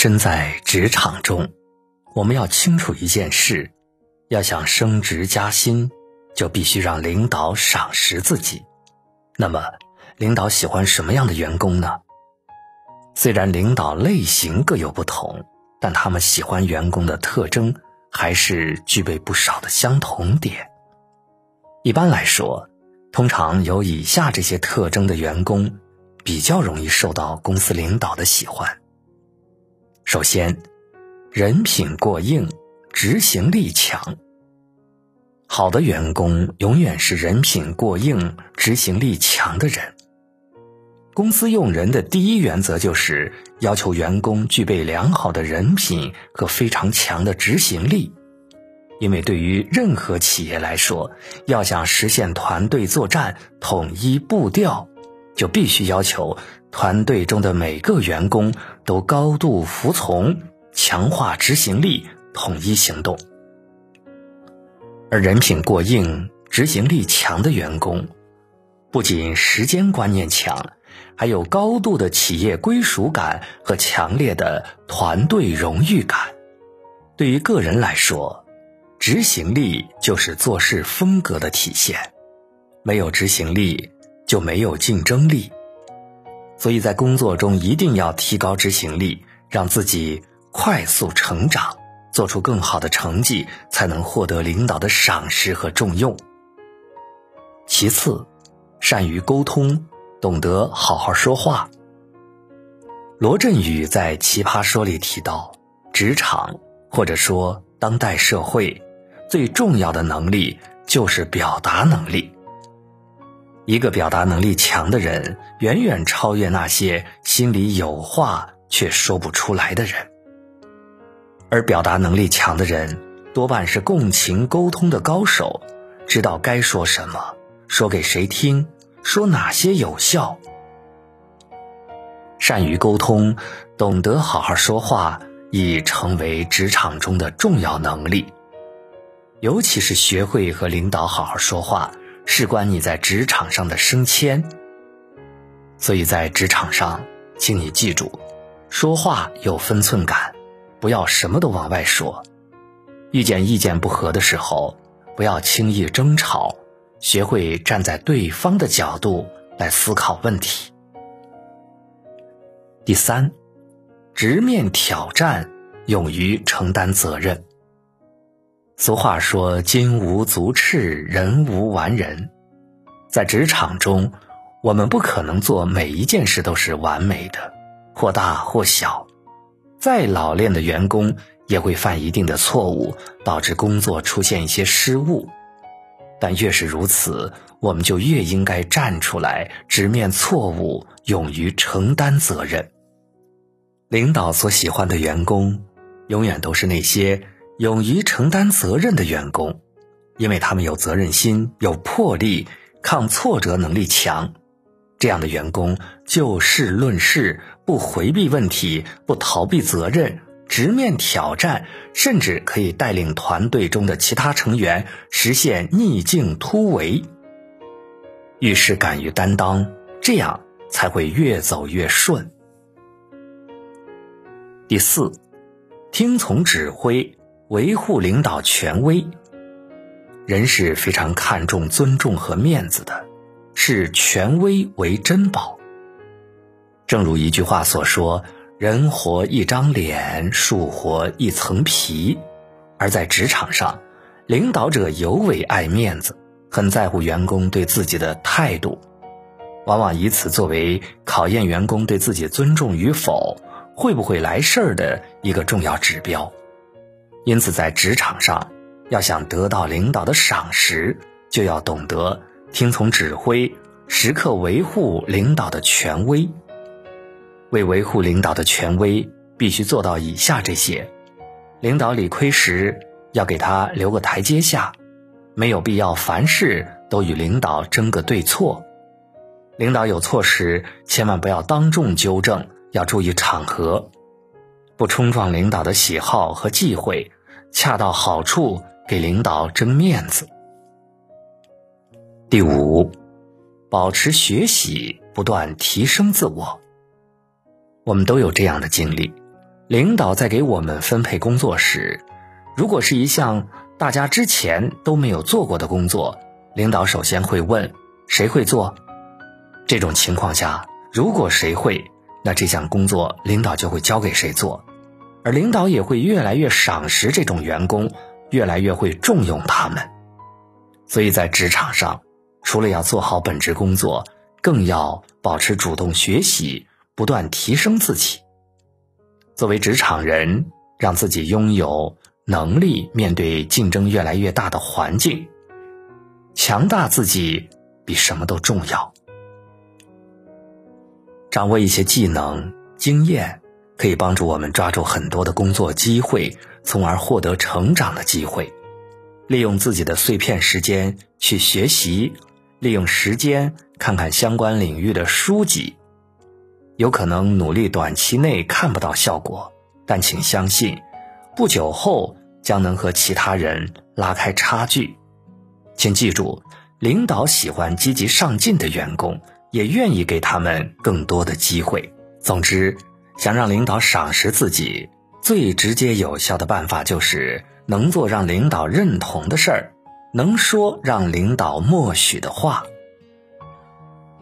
身在职场中，我们要清楚一件事：要想升职加薪，就必须让领导赏识自己。那么，领导喜欢什么样的员工呢？虽然领导类型各有不同，但他们喜欢员工的特征还是具备不少的相同点。一般来说，通常有以下这些特征的员工，比较容易受到公司领导的喜欢。首先，人品过硬，执行力强。好的员工永远是人品过硬、执行力强的人。公司用人的第一原则就是要求员工具备良好的人品和非常强的执行力，因为对于任何企业来说，要想实现团队作战、统一步调，就必须要求。团队中的每个员工都高度服从，强化执行力，统一行动。而人品过硬、执行力强的员工，不仅时间观念强，还有高度的企业归属感和强烈的团队荣誉感。对于个人来说，执行力就是做事风格的体现，没有执行力就没有竞争力。所以在工作中一定要提高执行力，让自己快速成长，做出更好的成绩，才能获得领导的赏识和重用。其次，善于沟通，懂得好好说话。罗振宇在《奇葩说》里提到，职场或者说当代社会最重要的能力就是表达能力。一个表达能力强的人，远远超越那些心里有话却说不出来的人。而表达能力强的人，多半是共情沟通的高手，知道该说什么，说给谁听，说哪些有效。善于沟通，懂得好好说话，已成为职场中的重要能力。尤其是学会和领导好好说话。事关你在职场上的升迁，所以在职场上，请你记住，说话有分寸感，不要什么都往外说。遇见意见不合的时候，不要轻易争吵，学会站在对方的角度来思考问题。第三，直面挑战，勇于承担责任。俗话说：“金无足赤，人无完人。”在职场中，我们不可能做每一件事都是完美的，或大或小。再老练的员工也会犯一定的错误，导致工作出现一些失误。但越是如此，我们就越应该站出来，直面错误，勇于承担责任。领导所喜欢的员工，永远都是那些。勇于承担责任的员工，因为他们有责任心、有魄力、抗挫折能力强。这样的员工就事论事，不回避问题，不逃避责任，直面挑战，甚至可以带领团队中的其他成员实现逆境突围。遇事敢于担当，这样才会越走越顺。第四，听从指挥。维护领导权威，人是非常看重尊重和面子的，视权威为珍宝。正如一句话所说：“人活一张脸，树活一层皮。”而在职场上，领导者尤为爱面子，很在乎员工对自己的态度，往往以此作为考验员工对自己尊重与否、会不会来事儿的一个重要指标。因此，在职场上，要想得到领导的赏识，就要懂得听从指挥，时刻维护领导的权威。为维护领导的权威，必须做到以下这些：领导理亏时，要给他留个台阶下，没有必要凡事都与领导争个对错。领导有错时，千万不要当众纠正，要注意场合，不冲撞领导的喜好和忌讳。恰到好处给领导争面子。第五，保持学习，不断提升自我。我们都有这样的经历：领导在给我们分配工作时，如果是一项大家之前都没有做过的工作，领导首先会问谁会做。这种情况下，如果谁会，那这项工作领导就会交给谁做，而领导也会越来越赏识这种员工，越来越会重用他们。所以在职场上，除了要做好本职工作，更要保持主动学习，不断提升自己。作为职场人，让自己拥有能力面对竞争越来越大的环境，强大自己比什么都重要。掌握一些技能、经验，可以帮助我们抓住很多的工作机会，从而获得成长的机会。利用自己的碎片时间去学习，利用时间看看相关领域的书籍。有可能努力短期内看不到效果，但请相信，不久后将能和其他人拉开差距。请记住，领导喜欢积极上进的员工，也愿意给他们更多的机会。总之，想让领导赏识自己，最直接有效的办法就是能做让领导认同的事儿，能说让领导默许的话。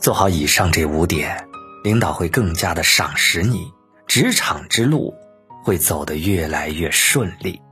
做好以上这五点。领导会更加的赏识你，职场之路会走得越来越顺利。